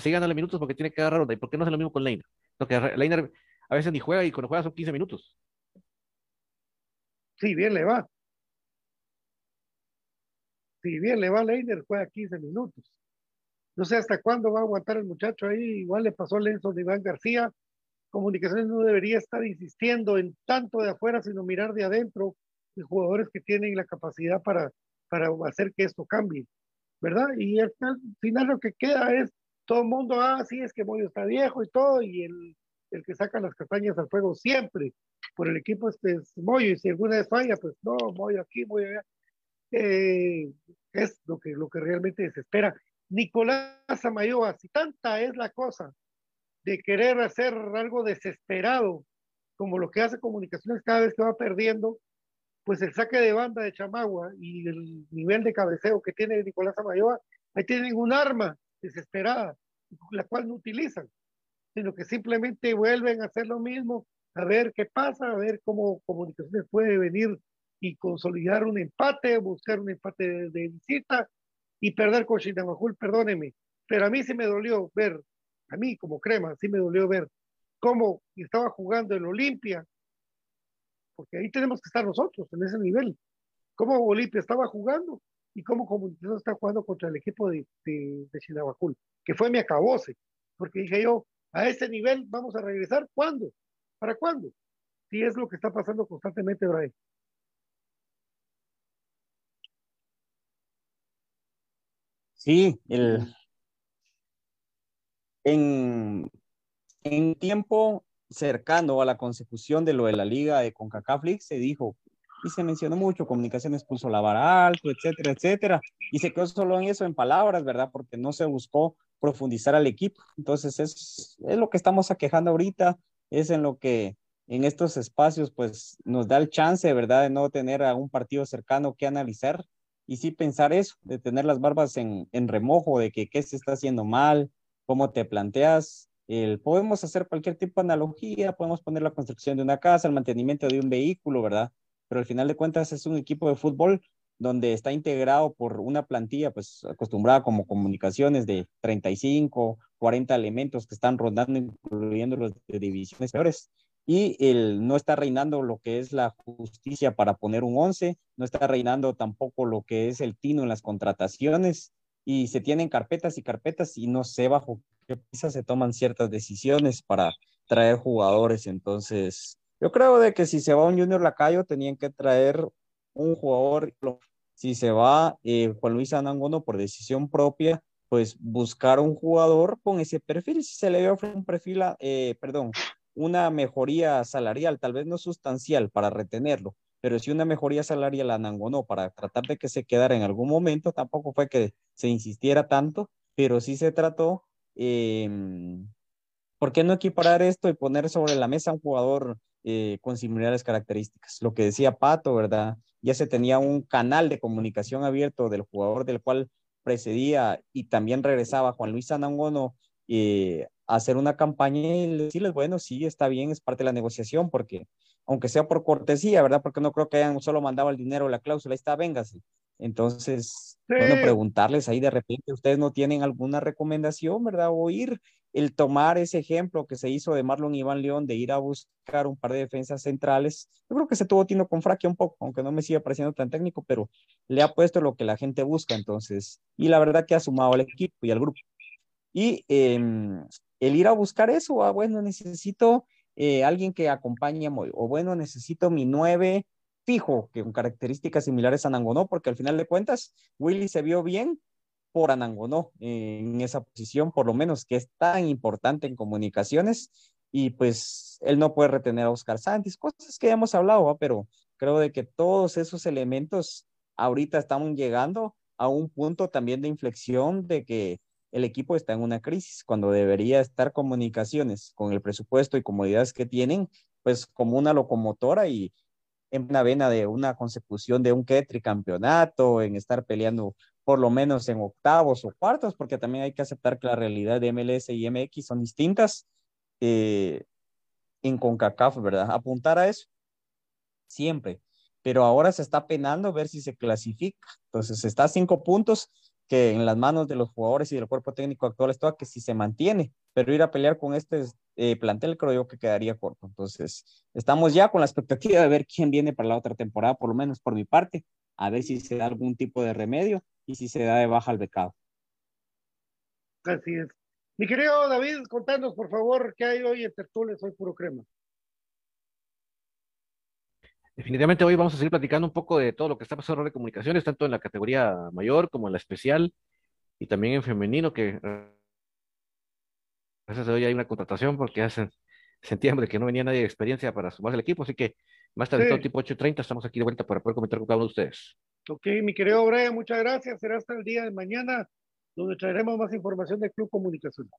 sí gánale minutos porque tiene que agarrar onda. ¿Y por qué no hace lo mismo con Leiner? Porque Leiner a veces ni juega y cuando juega son 15 minutos. Sí, bien le va. Sí, bien le va a Leiner, juega 15 minutos. No sé hasta cuándo va a aguantar el muchacho ahí. Igual le pasó a Lenzo de Iván García. Comunicaciones no debería estar insistiendo en tanto de afuera, sino mirar de adentro de jugadores que tienen la capacidad para, para hacer que esto cambie, ¿verdad? Y al final, lo que queda es todo el mundo, ah, sí, es que Moyo está viejo y todo, y el, el que saca las castañas al fuego siempre por el equipo este es Moyo, y si alguna vez falla, pues no, Moyo aquí, Moyo allá. Eh, es lo que, lo que realmente desespera. Nicolás Amayoa, si tanta es la cosa de querer hacer algo desesperado, como lo que hace comunicaciones cada vez que va perdiendo, pues el saque de banda de Chamagua y el nivel de cabeceo que tiene Nicolás Amayoa, ahí tienen un arma desesperada, la cual no utilizan, sino que simplemente vuelven a hacer lo mismo, a ver qué pasa, a ver cómo comunicaciones puede venir y consolidar un empate, buscar un empate de visita, y perder con Chinamajul, perdóneme, pero a mí sí me dolió ver, a mí como crema, sí me dolió ver cómo estaba jugando en Olimpia, porque ahí tenemos que estar nosotros, en ese nivel, cómo Olimpia estaba jugando y cómo Comunicación está jugando contra el equipo de, de, que fue mi acabose, porque dije yo, a ese nivel vamos a regresar, ¿cuándo? ¿Para cuándo? Si es lo que está pasando constantemente, Brian. Sí, el, en, en tiempo cercano a la consecución de lo de la liga de CONCACAF se dijo y se mencionó mucho, comunicaciones puso la vara alto, etcétera, etcétera, y se quedó solo en eso, en palabras, ¿verdad? Porque no se buscó profundizar al equipo. Entonces es, es lo que estamos aquejando ahorita, es en lo que en estos espacios pues nos da el chance, ¿verdad? De no tener a un partido cercano que analizar y sí pensar eso, de tener las barbas en, en remojo, de que qué se está haciendo mal, cómo te planteas. El, podemos hacer cualquier tipo de analogía, podemos poner la construcción de una casa, el mantenimiento de un vehículo, ¿verdad? Pero al final de cuentas es un equipo de fútbol donde está integrado por una plantilla pues acostumbrada como comunicaciones de 35, 40 elementos que están rondando, incluyendo los de divisiones peores y el, no está reinando lo que es la justicia para poner un 11, no está reinando tampoco lo que es el tino en las contrataciones y se tienen carpetas y carpetas y no sé bajo pieza se toman ciertas decisiones para traer jugadores. Entonces, yo creo de que si se va un Junior Lacayo, tenían que traer un jugador si se va eh, Juan Luis Anangono por decisión propia, pues buscar un jugador con ese perfil, si se le ve un perfil, eh, perdón, una mejoría salarial, tal vez no sustancial para retenerlo, pero si una mejoría salarial a para tratar de que se quedara en algún momento, tampoco fue que se insistiera tanto, pero sí se trató. Em, ¿Por qué no equiparar esto y poner sobre la mesa un jugador eh, con similares características? Lo que decía Pato, ¿verdad? Ya se tenía un canal de comunicación abierto del jugador del cual precedía y también regresaba Juan Luis Anangono eh, a hacer una campaña y decirles, bueno, sí, está bien, es parte de la negociación, porque aunque sea por cortesía, ¿verdad? Porque no creo que hayan solo mandado el dinero, la cláusula, ahí está, véngase. Entonces, bueno, preguntarles ahí de repente, ¿ustedes no tienen alguna recomendación, verdad? O ir, el tomar ese ejemplo que se hizo de Marlon Iván León, de ir a buscar un par de defensas centrales. Yo creo que se tuvo tino con Fraquia un poco, aunque no me siga pareciendo tan técnico, pero le ha puesto lo que la gente busca, entonces, y la verdad que ha sumado al equipo y al grupo. Y em, el ir a buscar eso, ah, bueno, necesito eh, alguien que acompañe, o bueno, necesito mi nueve fijo, que con características similares a Anangonó, porque al final de cuentas, Willy se vio bien por Anangonó en esa posición, por lo menos, que es tan importante en comunicaciones, y pues él no puede retener a Oscar Santis, cosas que ya hemos hablado, pero creo de que todos esos elementos ahorita están llegando a un punto también de inflexión de que el equipo está en una crisis, cuando debería estar comunicaciones con el presupuesto y comodidades que tienen, pues como una locomotora y en una vena de una consecución de un tricampeonato, en estar peleando por lo menos en octavos o cuartos, porque también hay que aceptar que la realidad de MLS y MX son distintas eh, en CONCACAF, ¿verdad? Apuntar a eso. Siempre, pero ahora se está penando ver si se clasifica, entonces está a cinco puntos que en las manos de los jugadores y del cuerpo técnico actual está que si se mantiene, pero ir a pelear con este eh, plantel creo yo que quedaría corto. Entonces, estamos ya con la expectativa de ver quién viene para la otra temporada, por lo menos por mi parte, a ver si se da algún tipo de remedio y si se da de baja al becado. Así es. Mi querido David, contanos por favor qué hay hoy en Tertules, hoy puro crema. Definitivamente hoy vamos a seguir platicando un poco de todo lo que está pasando en de comunicaciones, tanto en la categoría mayor como en la especial y también en femenino, que gracias a hoy hay una contratación porque hace septiembre que no venía nadie de experiencia para sumarse al equipo, así que más tarde, todo tipo 8.30, estamos aquí de vuelta para poder comentar con cada uno de ustedes. Ok, mi querido Brian, muchas gracias. Será hasta el día de mañana donde traeremos más información del Club Comunicación.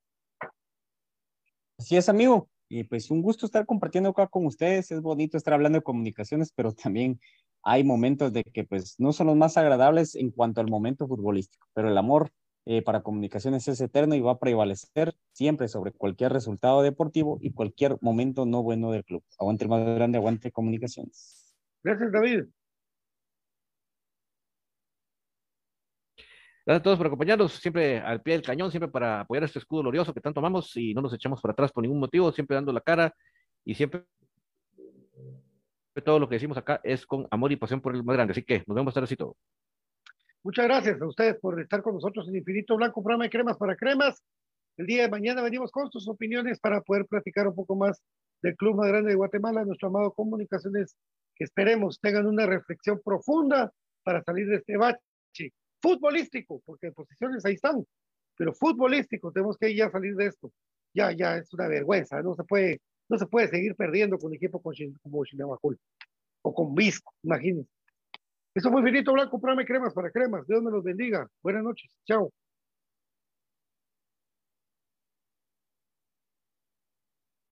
Así es, amigo y pues un gusto estar compartiendo acá con ustedes. Es bonito estar hablando de comunicaciones, pero también hay momentos de que pues no son los más agradables en cuanto al momento futbolístico, pero el amor eh, para comunicaciones es eterno y va a prevalecer siempre sobre cualquier resultado deportivo y cualquier momento no bueno del club. Aguante el más grande, aguante comunicaciones. Gracias, David. Gracias a todos por acompañarnos, siempre al pie del cañón, siempre para apoyar este escudo glorioso que tanto amamos y no nos echamos para atrás por ningún motivo, siempre dando la cara y siempre todo lo que decimos acá es con amor y pasión por el más grande. Así que nos vemos así todo. Muchas gracias a ustedes por estar con nosotros en Infinito Blanco, programa de cremas para cremas. El día de mañana venimos con sus opiniones para poder platicar un poco más del Club Más de Guatemala, nuestro amado Comunicaciones, que esperemos tengan una reflexión profunda para salir de este bache futbolístico, porque posiciones ahí están, pero futbolístico, tenemos que ya salir de esto. Ya, ya es una vergüenza, no se puede, no se puede seguir perdiendo con equipo como Chinamacul o con Visco, imagínense. Eso fue Finito Blanco, programa cremas para cremas. Dios me los bendiga. Buenas noches. Chao.